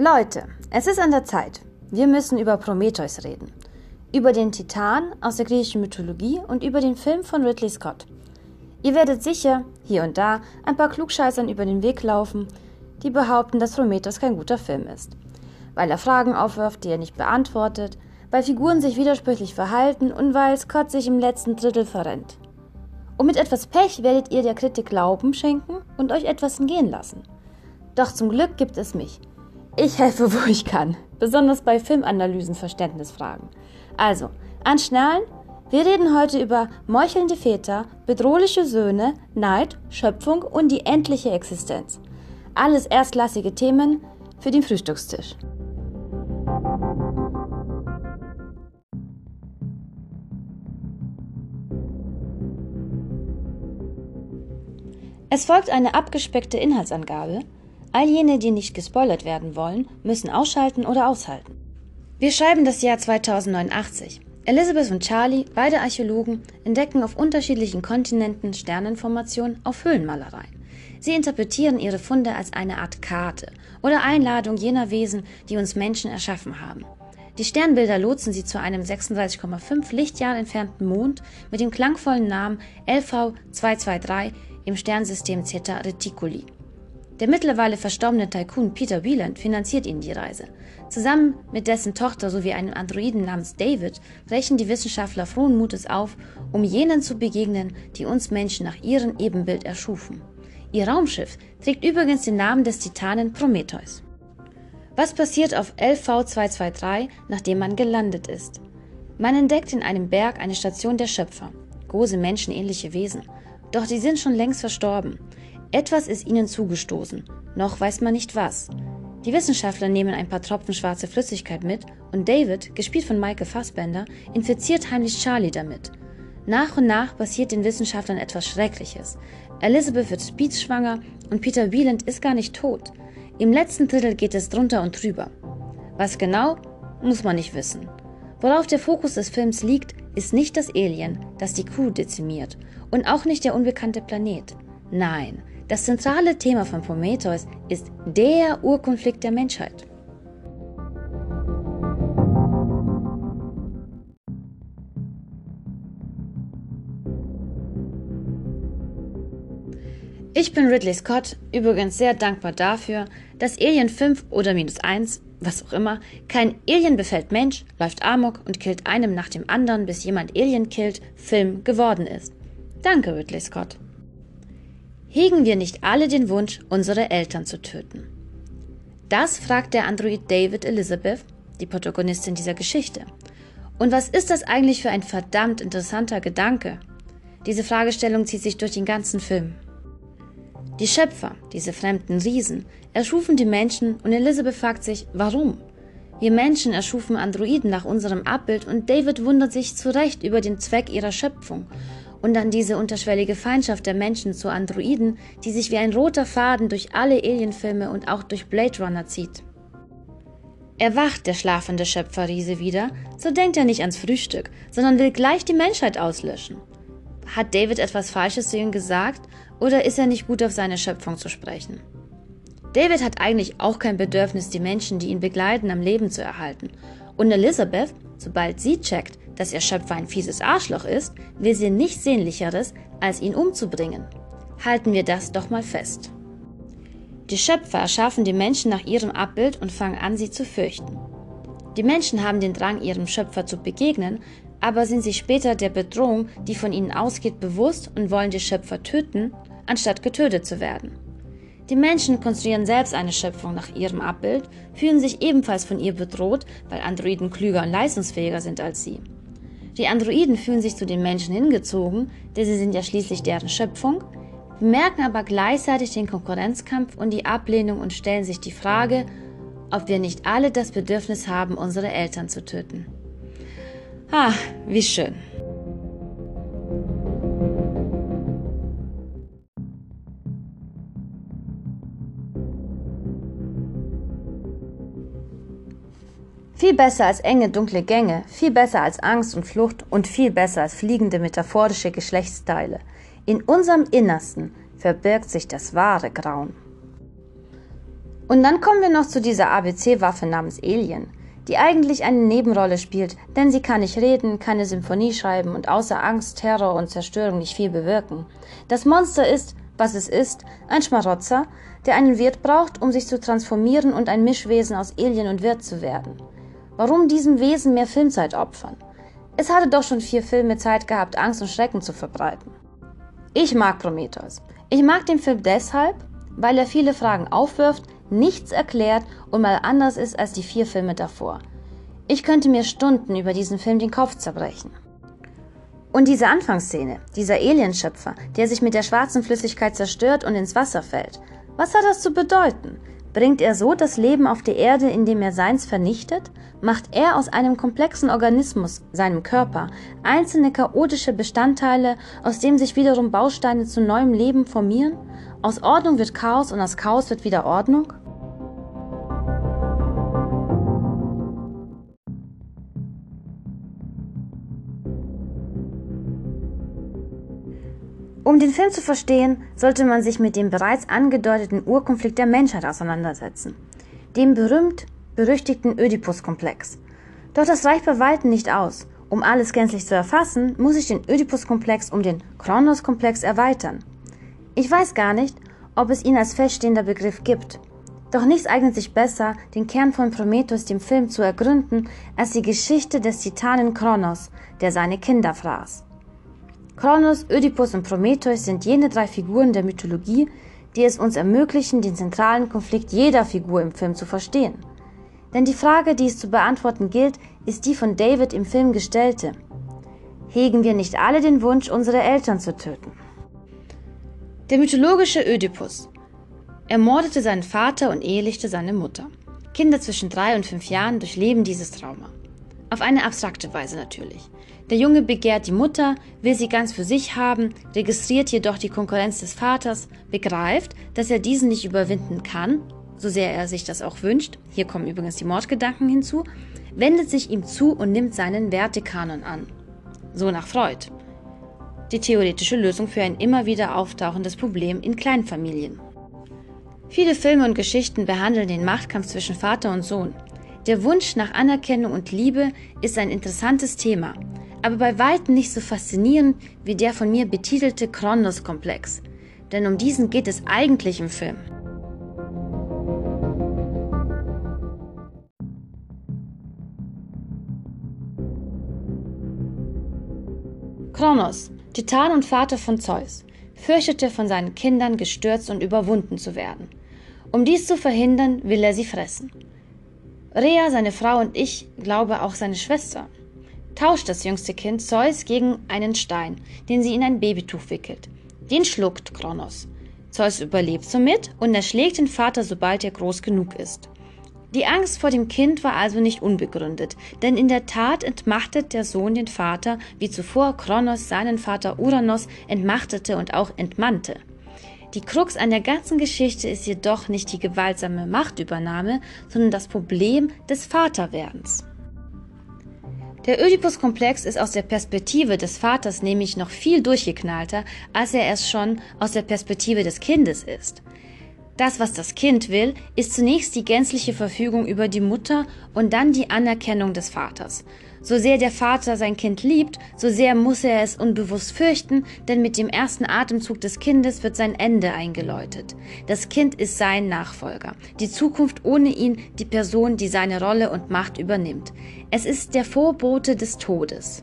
Leute, es ist an der Zeit. Wir müssen über Prometheus reden. Über den Titan aus der griechischen Mythologie und über den Film von Ridley Scott. Ihr werdet sicher, hier und da, ein paar Klugscheißern über den Weg laufen, die behaupten, dass Prometheus kein guter Film ist. Weil er Fragen aufwirft, die er nicht beantwortet, weil Figuren sich widersprüchlich verhalten und weil Scott sich im letzten Drittel verrennt. Und mit etwas Pech werdet ihr der Kritik Glauben schenken und euch etwas entgehen lassen. Doch zum Glück gibt es mich. Ich helfe, wo ich kann, besonders bei Filmanalysen Verständnisfragen. Also, anschnallen, wir reden heute über meuchelnde Väter, bedrohliche Söhne, Neid, Schöpfung und die endliche Existenz. Alles erstklassige Themen für den Frühstückstisch. Es folgt eine abgespeckte Inhaltsangabe. All jene, die nicht gespoilert werden wollen, müssen ausschalten oder aushalten. Wir schreiben das Jahr 2089. Elizabeth und Charlie, beide Archäologen, entdecken auf unterschiedlichen Kontinenten Sternenformationen auf Höhlenmalereien. Sie interpretieren ihre Funde als eine Art Karte oder Einladung jener Wesen, die uns Menschen erschaffen haben. Die Sternbilder lotsen sie zu einem 36,5 Lichtjahr entfernten Mond mit dem klangvollen Namen LV 223 im Sternsystem Zeta Reticuli. Der mittlerweile verstorbene Tycoon Peter Wieland finanziert ihnen die Reise. Zusammen mit dessen Tochter sowie einem Androiden namens David brechen die Wissenschaftler frohen Mutes auf, um jenen zu begegnen, die uns Menschen nach ihrem Ebenbild erschufen. Ihr Raumschiff trägt übrigens den Namen des Titanen Prometheus. Was passiert auf LV-223, nachdem man gelandet ist? Man entdeckt in einem Berg eine Station der Schöpfer, große menschenähnliche Wesen. Doch die sind schon längst verstorben. Etwas ist ihnen zugestoßen, noch weiß man nicht was. Die Wissenschaftler nehmen ein paar Tropfen schwarze Flüssigkeit mit und David, gespielt von Michael Fassbender, infiziert heimlich Charlie damit. Nach und nach passiert den Wissenschaftlern etwas Schreckliches. Elizabeth wird speedschwanger und Peter Wieland ist gar nicht tot. Im letzten Drittel geht es drunter und drüber. Was genau, muss man nicht wissen. Worauf der Fokus des Films liegt, ist nicht das Alien, das die Crew dezimiert, und auch nicht der unbekannte Planet. Nein, das zentrale Thema von Prometheus ist der Urkonflikt der Menschheit. Ich bin Ridley Scott, übrigens sehr dankbar dafür, dass Alien 5 oder minus 1, was auch immer, kein Alien befällt Mensch, läuft Amok und killt einem nach dem anderen, bis jemand Alien killt, Film geworden ist. Danke, Ridley Scott. Hegen wir nicht alle den Wunsch, unsere Eltern zu töten? Das fragt der Android David Elizabeth, die Protagonistin dieser Geschichte. Und was ist das eigentlich für ein verdammt interessanter Gedanke? Diese Fragestellung zieht sich durch den ganzen Film. Die Schöpfer, diese fremden Riesen, erschufen die Menschen und Elizabeth fragt sich, warum? Wir Menschen erschufen Androiden nach unserem Abbild und David wundert sich zu Recht über den Zweck ihrer Schöpfung und dann diese unterschwellige Feindschaft der Menschen zu Androiden, die sich wie ein roter Faden durch alle Alienfilme und auch durch Blade Runner zieht. Erwacht der schlafende Schöpferriese wieder, so denkt er nicht ans Frühstück, sondern will gleich die Menschheit auslöschen. Hat David etwas Falsches zu ihm gesagt oder ist er nicht gut auf seine Schöpfung zu sprechen? David hat eigentlich auch kein Bedürfnis, die Menschen, die ihn begleiten, am Leben zu erhalten. Und Elizabeth, sobald sie checkt, dass ihr Schöpfer ein fieses Arschloch ist, will sie nichts Sehnlicheres, als ihn umzubringen. Halten wir das doch mal fest. Die Schöpfer erschaffen die Menschen nach ihrem Abbild und fangen an, sie zu fürchten. Die Menschen haben den Drang, ihrem Schöpfer zu begegnen, aber sind sich später der Bedrohung, die von ihnen ausgeht, bewusst und wollen die Schöpfer töten, anstatt getötet zu werden. Die Menschen konstruieren selbst eine Schöpfung nach ihrem Abbild, fühlen sich ebenfalls von ihr bedroht, weil Androiden klüger und leistungsfähiger sind als sie. Die Androiden fühlen sich zu den Menschen hingezogen, denn sie sind ja schließlich deren Schöpfung, bemerken aber gleichzeitig den Konkurrenzkampf und die Ablehnung und stellen sich die Frage, ob wir nicht alle das Bedürfnis haben, unsere Eltern zu töten. Ah, wie schön. Viel besser als enge, dunkle Gänge, viel besser als Angst und Flucht und viel besser als fliegende metaphorische Geschlechtsteile. In unserem Innersten verbirgt sich das wahre Grauen. Und dann kommen wir noch zu dieser ABC-Waffe namens Alien, die eigentlich eine Nebenrolle spielt, denn sie kann nicht reden, keine Symphonie schreiben und außer Angst, Terror und Zerstörung nicht viel bewirken. Das Monster ist, was es ist, ein Schmarotzer, der einen Wirt braucht, um sich zu transformieren und ein Mischwesen aus Alien und Wirt zu werden. Warum diesem Wesen mehr Filmzeit opfern? Es hatte doch schon vier Filme Zeit gehabt, Angst und Schrecken zu verbreiten. Ich mag Prometheus. Ich mag den Film deshalb, weil er viele Fragen aufwirft, nichts erklärt und mal anders ist als die vier Filme davor. Ich könnte mir Stunden über diesen Film den Kopf zerbrechen. Und diese Anfangsszene, dieser Alienschöpfer, der sich mit der schwarzen Flüssigkeit zerstört und ins Wasser fällt, was hat das zu bedeuten? Bringt er so das Leben auf die Erde, indem er Seins vernichtet? Macht er aus einem komplexen Organismus, seinem Körper, einzelne chaotische Bestandteile, aus dem sich wiederum Bausteine zu neuem Leben formieren? Aus Ordnung wird Chaos und aus Chaos wird wieder Ordnung? Um den Film zu verstehen, sollte man sich mit dem bereits angedeuteten Urkonflikt der Menschheit auseinandersetzen, dem berühmt-berüchtigten Oedipus-Komplex. Doch das reicht bei weitem nicht aus. Um alles gänzlich zu erfassen, muss ich den Oedipus-Komplex um den Kronos-Komplex erweitern. Ich weiß gar nicht, ob es ihn als feststehender Begriff gibt. Doch nichts eignet sich besser, den Kern von Prometheus dem Film zu ergründen, als die Geschichte des Titanen Kronos, der seine Kinder fraß. Kronos, Ödipus und Prometheus sind jene drei Figuren der Mythologie, die es uns ermöglichen, den zentralen Konflikt jeder Figur im Film zu verstehen. Denn die Frage, die es zu beantworten gilt, ist die von David im Film gestellte. Hegen wir nicht alle den Wunsch, unsere Eltern zu töten? Der mythologische Ödipus ermordete seinen Vater und ehelichte seine Mutter. Kinder zwischen drei und fünf Jahren durchleben dieses Trauma. Auf eine abstrakte Weise natürlich. Der Junge begehrt die Mutter, will sie ganz für sich haben, registriert jedoch die Konkurrenz des Vaters, begreift, dass er diesen nicht überwinden kann, so sehr er sich das auch wünscht, hier kommen übrigens die Mordgedanken hinzu, wendet sich ihm zu und nimmt seinen Wertekanon an. So nach Freud. Die theoretische Lösung für ein immer wieder auftauchendes Problem in Kleinfamilien. Viele Filme und Geschichten behandeln den Machtkampf zwischen Vater und Sohn. Der Wunsch nach Anerkennung und Liebe ist ein interessantes Thema, aber bei weitem nicht so faszinierend wie der von mir betitelte Kronos-Komplex. Denn um diesen geht es eigentlich im Film. Kronos, Titan und Vater von Zeus, fürchtete von seinen Kindern gestürzt und überwunden zu werden. Um dies zu verhindern, will er sie fressen. Rea, seine Frau und ich, glaube auch seine Schwester, tauscht das jüngste Kind Zeus gegen einen Stein, den sie in ein Babytuch wickelt. Den schluckt Kronos. Zeus überlebt somit und erschlägt den Vater, sobald er groß genug ist. Die Angst vor dem Kind war also nicht unbegründet, denn in der Tat entmachtet der Sohn den Vater, wie zuvor Kronos seinen Vater Uranos entmachtete und auch entmannte. Die Krux an der ganzen Geschichte ist jedoch nicht die gewaltsame Machtübernahme, sondern das Problem des Vaterwerdens. Der Oedipus-Komplex ist aus der Perspektive des Vaters nämlich noch viel durchgeknallter, als er es schon aus der Perspektive des Kindes ist. Das, was das Kind will, ist zunächst die gänzliche Verfügung über die Mutter und dann die Anerkennung des Vaters. So sehr der Vater sein Kind liebt, so sehr muss er es unbewusst fürchten, denn mit dem ersten Atemzug des Kindes wird sein Ende eingeläutet. Das Kind ist sein Nachfolger, die Zukunft ohne ihn die Person, die seine Rolle und Macht übernimmt. Es ist der Vorbote des Todes.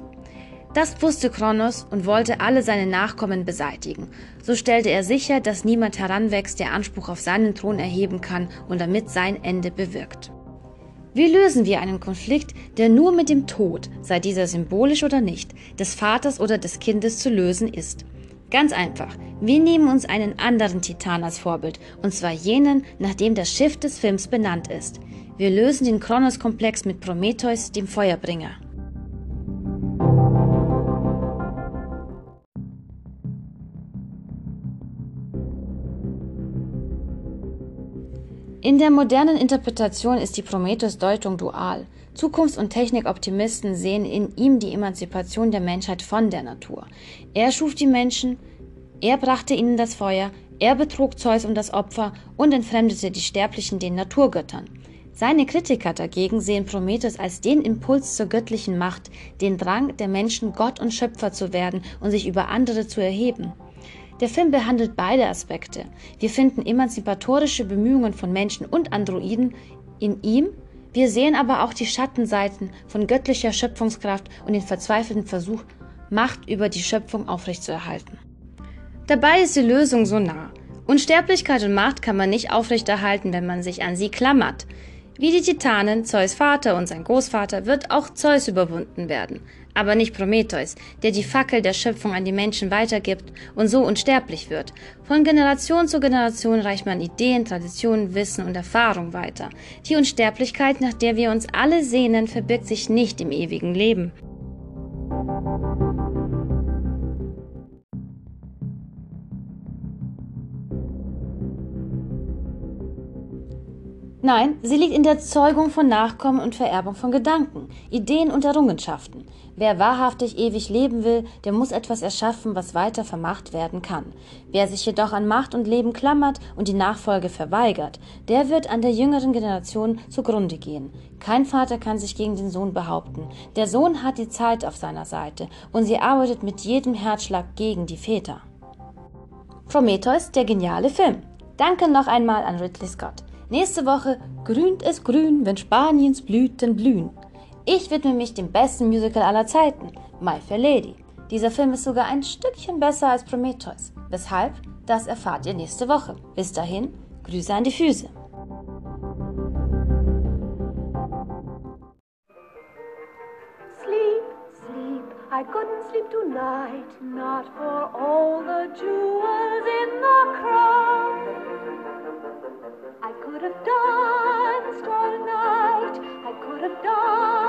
Das wusste Kronos und wollte alle seine Nachkommen beseitigen. So stellte er sicher, dass niemand heranwächst, der Anspruch auf seinen Thron erheben kann und damit sein Ende bewirkt. Wie lösen wir einen Konflikt, der nur mit dem Tod, sei dieser symbolisch oder nicht, des Vaters oder des Kindes zu lösen ist? Ganz einfach. Wir nehmen uns einen anderen Titan als Vorbild, und zwar jenen, nach dem das Schiff des Films benannt ist. Wir lösen den Kronos-Komplex mit Prometheus, dem Feuerbringer. In der modernen Interpretation ist die Prometheus-Deutung dual. Zukunfts- und Technikoptimisten sehen in ihm die Emanzipation der Menschheit von der Natur. Er schuf die Menschen, er brachte ihnen das Feuer, Er betrug Zeus um das Opfer und entfremdete die Sterblichen den Naturgöttern. Seine Kritiker dagegen sehen Prometheus als den Impuls zur göttlichen Macht, den Drang der Menschen, Gott und Schöpfer zu werden und sich über andere zu erheben. Der Film behandelt beide Aspekte. Wir finden emanzipatorische Bemühungen von Menschen und Androiden in ihm, wir sehen aber auch die Schattenseiten von göttlicher Schöpfungskraft und den verzweifelten Versuch, Macht über die Schöpfung aufrechtzuerhalten. Dabei ist die Lösung so nah. Unsterblichkeit und Macht kann man nicht aufrechterhalten, wenn man sich an sie klammert. Wie die Titanen, Zeus Vater und sein Großvater, wird auch Zeus überwunden werden. Aber nicht Prometheus, der die Fackel der Schöpfung an die Menschen weitergibt und so unsterblich wird. Von Generation zu Generation reicht man Ideen, Traditionen, Wissen und Erfahrung weiter. Die Unsterblichkeit, nach der wir uns alle sehnen, verbirgt sich nicht im ewigen Leben. Nein, sie liegt in der Zeugung von Nachkommen und Vererbung von Gedanken, Ideen und Errungenschaften. Wer wahrhaftig ewig leben will, der muss etwas erschaffen, was weiter vermacht werden kann. Wer sich jedoch an Macht und Leben klammert und die Nachfolge verweigert, der wird an der jüngeren Generation zugrunde gehen. Kein Vater kann sich gegen den Sohn behaupten. Der Sohn hat die Zeit auf seiner Seite und sie arbeitet mit jedem Herzschlag gegen die Väter. Prometheus, der geniale Film. Danke noch einmal an Ridley Scott. Nächste Woche grünt es grün, wenn Spaniens Blüten blühen. Ich widme mich dem besten Musical aller Zeiten, My Fair Lady. Dieser Film ist sogar ein Stückchen besser als Prometheus. Weshalb? Das erfahrt ihr nächste Woche. Bis dahin, Grüße an die Füße. Sleep, sleep, I couldn't sleep tonight, not for all the jewels in the crown. I could have danced all night, I could have danced